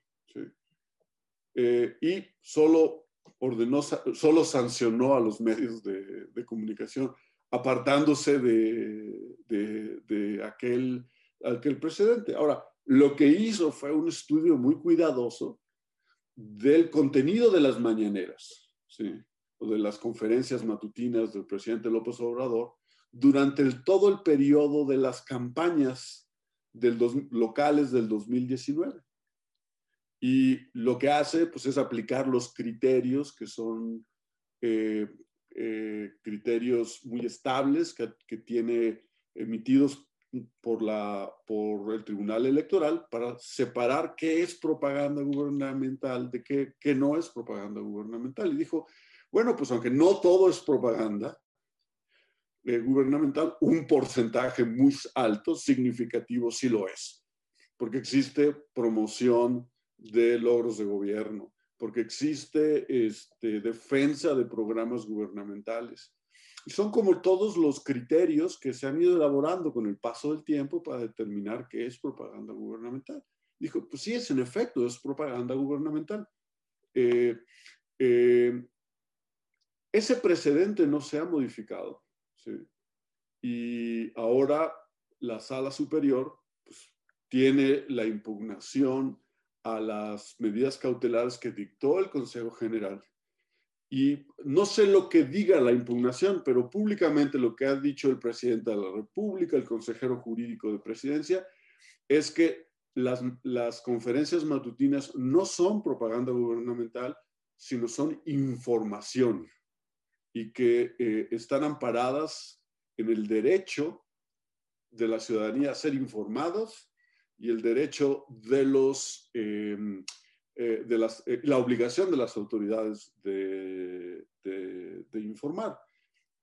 Eh, y solo ordenó, solo sancionó a los medios de, comunicación, apartándose de, de, aquel, aquel precedente. Ahora, lo que hizo fue un estudio muy cuidadoso del contenido de las mañaneras, ¿sí? o de las conferencias matutinas del presidente López Obrador, durante todo el periodo de las campañas locales del 2019. Y lo que hace pues, es aplicar los criterios que son eh, eh, criterios muy estables que, que, tiene emitidos por, la, por el Tribunal Electoral para separar qué es propaganda gubernamental de qué, qué no es propaganda gubernamental. Y dijo, bueno, pues aunque no todo es propaganda eh, gubernamental, un porcentaje muy alto, significativo, sí lo es, porque existe promoción de logros de gobierno, porque existe este, defensa de programas gubernamentales. Y son como todos los criterios que se han ido elaborando con el paso del tiempo para determinar qué es propaganda gubernamental. Dijo, pues sí, es en efecto, es propaganda gubernamental. Eh, eh, ese precedente no se ha modificado. Y ahora la sala superior pues, tiene la impugnación a las medidas cautelares que dictó el Consejo General. Y no sé lo que diga la impugnación, pero públicamente lo que ha dicho el presidente de la República, el consejero jurídico de presidencia, es que las, las conferencias matutinas no son propaganda gubernamental, sino son información y que eh, están amparadas en el derecho de la ciudadanía a ser informados y el derecho de los, em, eh, de las, eh, la obligación de las autoridades de, de, de, informar.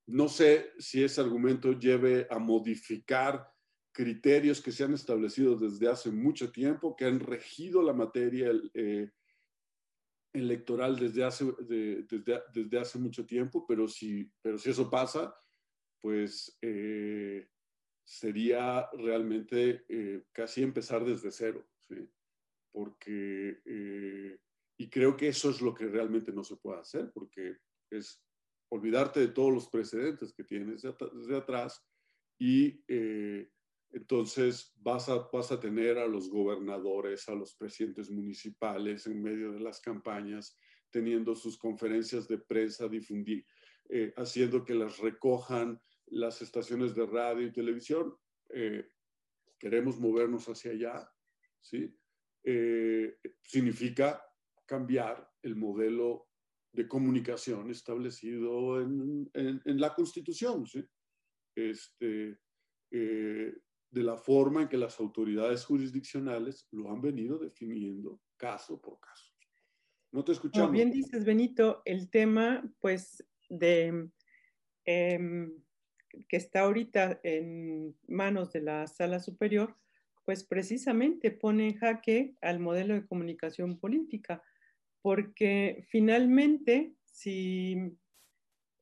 No sé si ese argumento lleve a modificar criterios que se han establecido desde hace mucho tiempo, que han regido la materia electoral desde hace, desde, desde, hace mucho tiempo, pero si, pero si eso pasa, pues eh, sería realmente eh, casi empezar desde cero. Porque, eh, y creo que eso es lo que realmente no se puede hacer, porque es olvidarte de todos los precedentes que tienes desde atrás y entonces vas a, vas a tener a los gobernadores, a los presidentes municipales en medio de las campañas, teniendo sus conferencias de prensa, difundir, eh, haciendo que las recojan las estaciones de radio y televisión. Eh, queremos movernos hacia allá, ¿sí? Eh, significa cambiar el modelo de comunicación establecido en, en, en la Constitución, ¿sí? Este, de la forma en que las autoridades jurisdiccionales lo han venido definiendo caso por caso. No te escuchamos. Como bien dices, Benito, el tema, pues, de em, que está ahorita en manos de la sala superior, pues precisamente pone en jaque al modelo de comunicación política, porque finalmente, si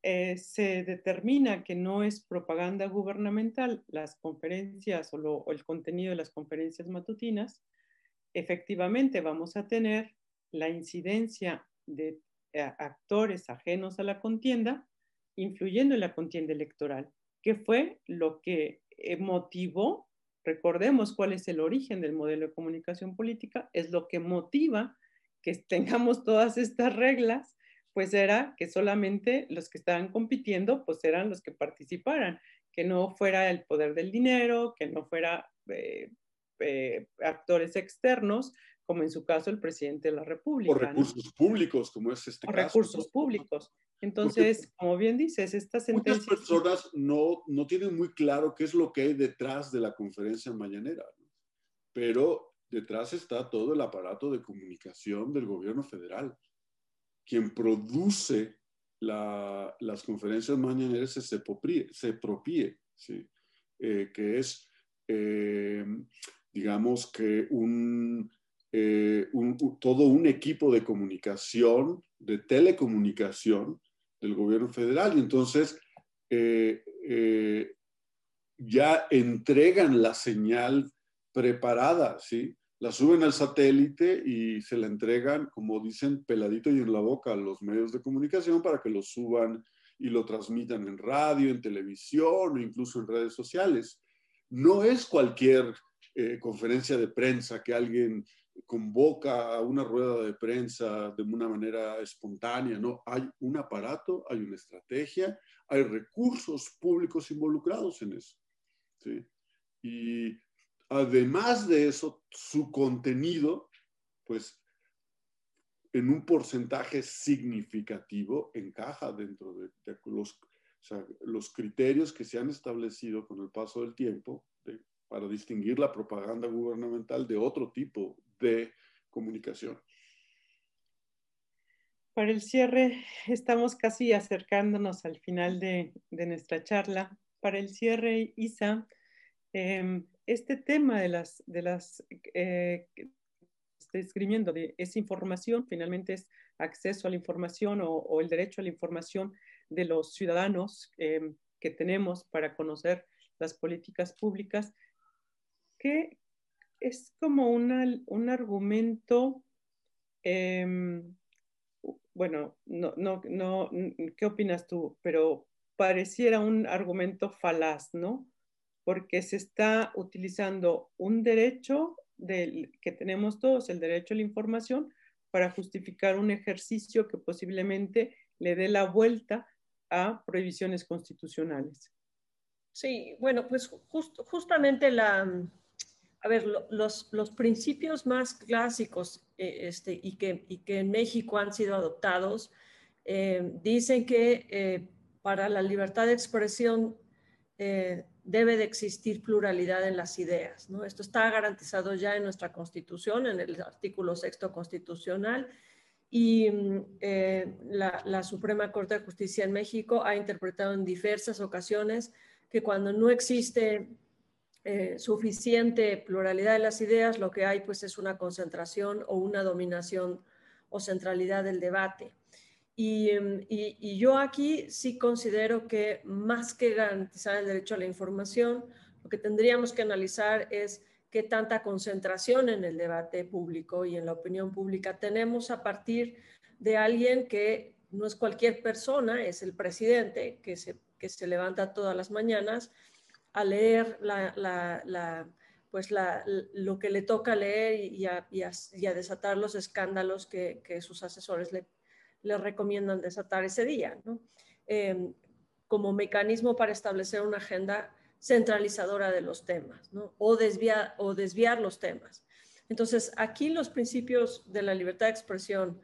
eh, se determina que no es propaganda gubernamental las conferencias o, el contenido de las conferencias matutinas, efectivamente vamos a tener la incidencia de eh, actores ajenos a la contienda influyendo en la contienda electoral, que fue lo que eh, motivó, recordemos cuál es el origen del modelo de comunicación política, es lo que motiva que tengamos todas estas reglas pues era que solamente los que estaban compitiendo, pues eran los que participaran, que no fuera el poder del dinero, que no fuera eh, eh, actores externos, como en su caso el presidente de la República. O recursos públicos, como es este o caso. recursos públicos. Entonces, como bien dices, esta sentencia... Muchas personas no, no tienen muy claro qué es lo que hay detrás de la conferencia mañanera, pero detrás está todo el aparato de comunicación del gobierno federal quien produce las conferencias mañaneras propie, se propie ¿sí? Eh, que es, eh, digamos que un, eh, todo un equipo de comunicación, de telecomunicación del gobierno federal. Y entonces ya entregan la señal preparada, ¿sí? la suben al satélite y se la entregan, como dicen, peladito y en la boca a los medios de comunicación para que lo suban y lo transmitan en radio, en televisión o incluso en redes sociales. No es cualquier eh, conferencia de prensa que alguien convoca a una rueda de prensa de una manera espontánea, no, hay un aparato, hay una estrategia, hay recursos públicos involucrados en eso. Y además de eso, su contenido, pues en un porcentaje significativo encaja dentro de, los, los criterios que se han establecido con el paso del tiempo para distinguir la propaganda gubernamental de otro tipo de comunicación. Para el cierre, estamos casi acercándonos al final de, nuestra charla. Para el cierre, Isa, em, este tema de las, de las eh, estoy escribiendo, de esa información, finalmente es acceso a la información o, el derecho a la información de los ciudadanos em, que tenemos para conocer las políticas públicas que es como un argumento, em, bueno, no, no, no, ¿qué opinas tú? Pero pareciera un argumento falaz, ¿no? Porque se está utilizando un derecho del, que tenemos todos, el derecho a la información, para justificar un ejercicio que posiblemente le dé la vuelta a prohibiciones constitucionales. Sí, bueno, pues justamente la, a ver, los, los, principios más clásicos eh, este, y, que, y, que, en México han sido adoptados eh, dicen que eh, para la libertad de expresión debe de existir pluralidad en las ideas. ¿no? Esto está garantizado ya en nuestra Constitución, en el artículo sexto constitucional, y la, la Suprema Corte de Justicia en México ha interpretado en diversas ocasiones que cuando no existe eh, suficiente pluralidad de las ideas, lo que hay pues es una concentración o una dominación o centralidad del debate. Y, em, yo aquí sí considero que más que garantizar el derecho a la información, lo que tendríamos que analizar es qué tanta concentración en el debate público y en la opinión pública tenemos a partir de alguien que no es cualquier persona, es el presidente que se, que se levanta todas las mañanas a leer la, pues lo que le toca leer y a, desatar los escándalos que, sus asesores le, le, recomiendan desatar ese día, em, como mecanismo para establecer una agenda centralizadora de los temas o, desviar, o desviar los temas. Entonces, aquí los principios de la libertad de expresión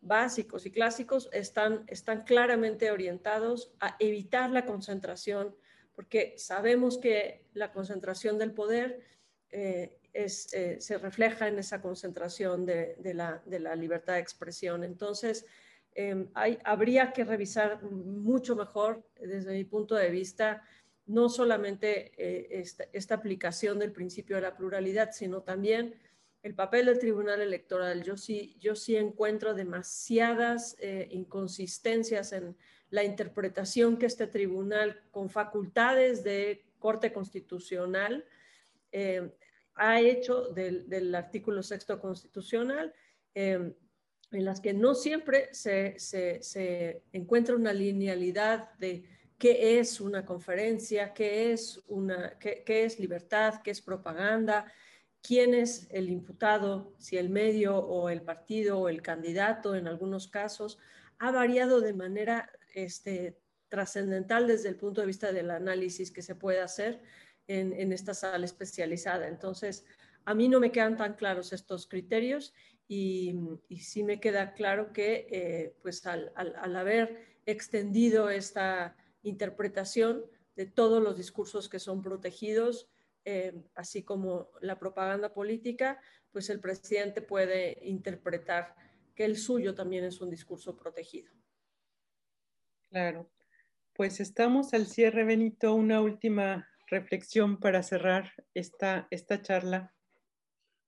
básicos y clásicos están, están claramente orientados a evitar la concentración porque sabemos que la concentración del poder eh, eh, se refleja en esa concentración de, la, libertad de expresión. Entonces, em, habría que revisar mucho mejor, desde mi punto de vista, no solamente eh, esta, aplicación del principio de la pluralidad, sino también el papel del Tribunal Electoral. Yo sí, yo sí encuentro demasiadas inconsistencias en, la interpretación que este tribunal con facultades de corte constitucional eh, ha hecho del, artículo sexto constitucional, eh, en las que no siempre se, encuentra una linealidad de qué es una conferencia, qué es, una, qué, es libertad, qué es propaganda, quién es el imputado, si el medio o el partido o el candidato en algunos casos, ha variado de manera este, trascendental desde el punto de vista del análisis que se puede hacer en, esta sala especializada. Entonces, a mí no me quedan tan claros estos criterios y, sí me queda claro que eh, pues al, haber extendido esta interpretación de todos los discursos que son protegidos, eh, así como la propaganda política, pues el presidente puede interpretar que el suyo también es un discurso protegido. Claro. Pues estamos al cierre, Benito. Una última reflexión para cerrar esta, esta charla.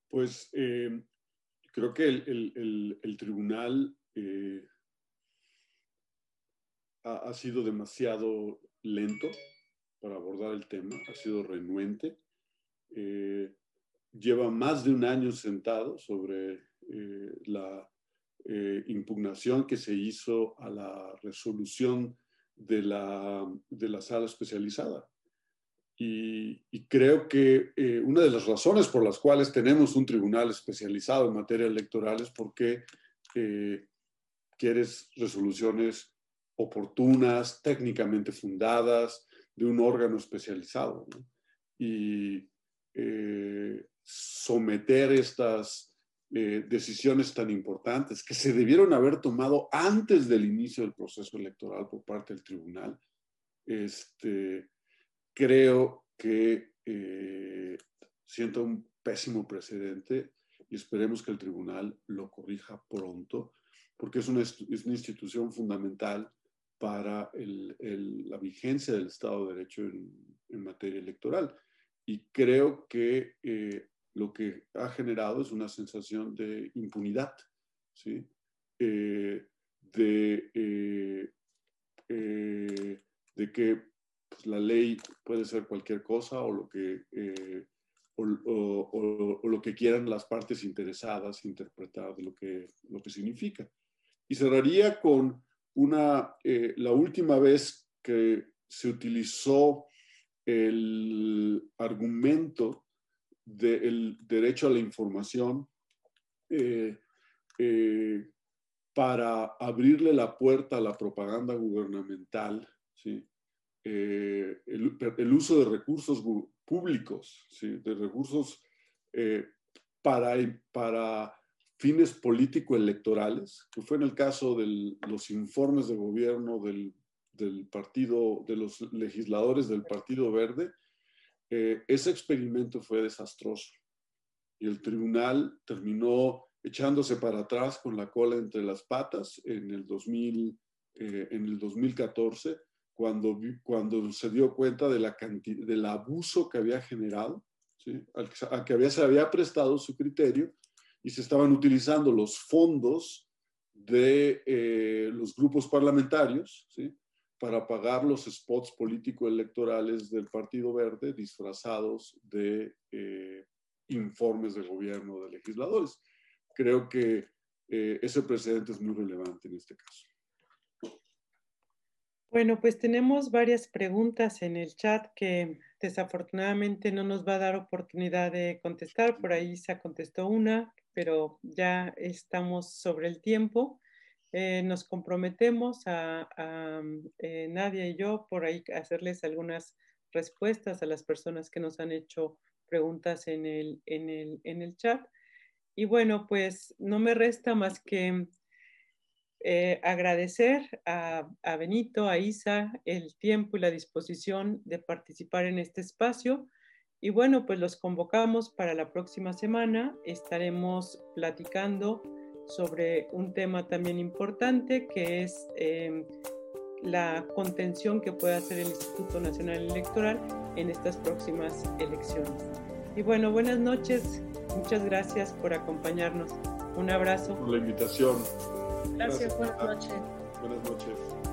Pues eh, creo que el, tribunal eh, ha, sido demasiado lento para abordar el tema, ha sido renuente. Eh, lleva más de un año sentado sobre la eh, impugnación que se hizo a la resolución de la, de la sala especializada. Y, creo que eh, una de las razones por las cuales tenemos un tribunal especializado en materia electoral es porque eh, quieres resoluciones oportunas, técnicamente fundadas, de un órgano especializado. Y someter estas decisiones tan importantes que se debieron haber tomado antes del inicio del proceso electoral por parte del tribunal, este, creo que eh, siento un pésimo precedente y esperemos que el tribunal lo corrija pronto, porque es una, es una institución fundamental para el, la vigencia del Estado de Derecho en, en materia electoral. Y creo que eh, lo que ha generado es una sensación de impunidad, ¿sí? Eh, de, de que pues, la ley puede ser cualquier cosa o lo que, eh, o, lo que quieran las partes interesadas interpretar de lo que, lo que significa. Y cerraría con una, eh, la última vez que se utilizó el argumento del derecho a la información eh, para abrirle la puerta a la propaganda gubernamental. Eh, el, uso de recursos públicos, de recursos eh, para, para fines político-electorales, que fue en el caso de los informes de gobierno del, partido, de los legisladores del Partido Verde, eh, ese experimento fue desastroso. Y el tribunal terminó echándose para atrás con la cola entre las patas en el, 2000, en el 2014 cuando, cuando se dio cuenta de la cantidad, del abuso que había generado, ¿sí? al, que había, se había prestado su criterio y se estaban utilizando los fondos de eh, los grupos parlamentarios ¿sí? Para pagar los spots político-electorales del Partido Verde disfrazados de eh, informes de gobierno de legisladores. Creo que eh, ese precedente es muy relevante en este caso. Bueno, pues tenemos varias preguntas en el chat que desafortunadamente no nos va a dar oportunidad de contestar. Por ahí se contestó una, pero ya estamos sobre el tiempo. Eh, nos comprometemos a, eh, Nadia y yo por ahí hacerles algunas respuestas a las personas que nos han hecho preguntas en el, en el, en el chat. Y bueno, pues no me resta más que eh, agradecer a, Benito, a Isa, el tiempo y la disposición de participar en este espacio. Y bueno, pues los convocamos para la próxima semana. Estaremos platicando sobre un tema también importante que es em, la contención que puede hacer el Instituto Nacional Electoral en estas próximas elecciones. Y bueno, buenas noches. Muchas gracias por acompañarnos. Un abrazo. Por la invitación. Gracias, buenas noches. Buenas noches.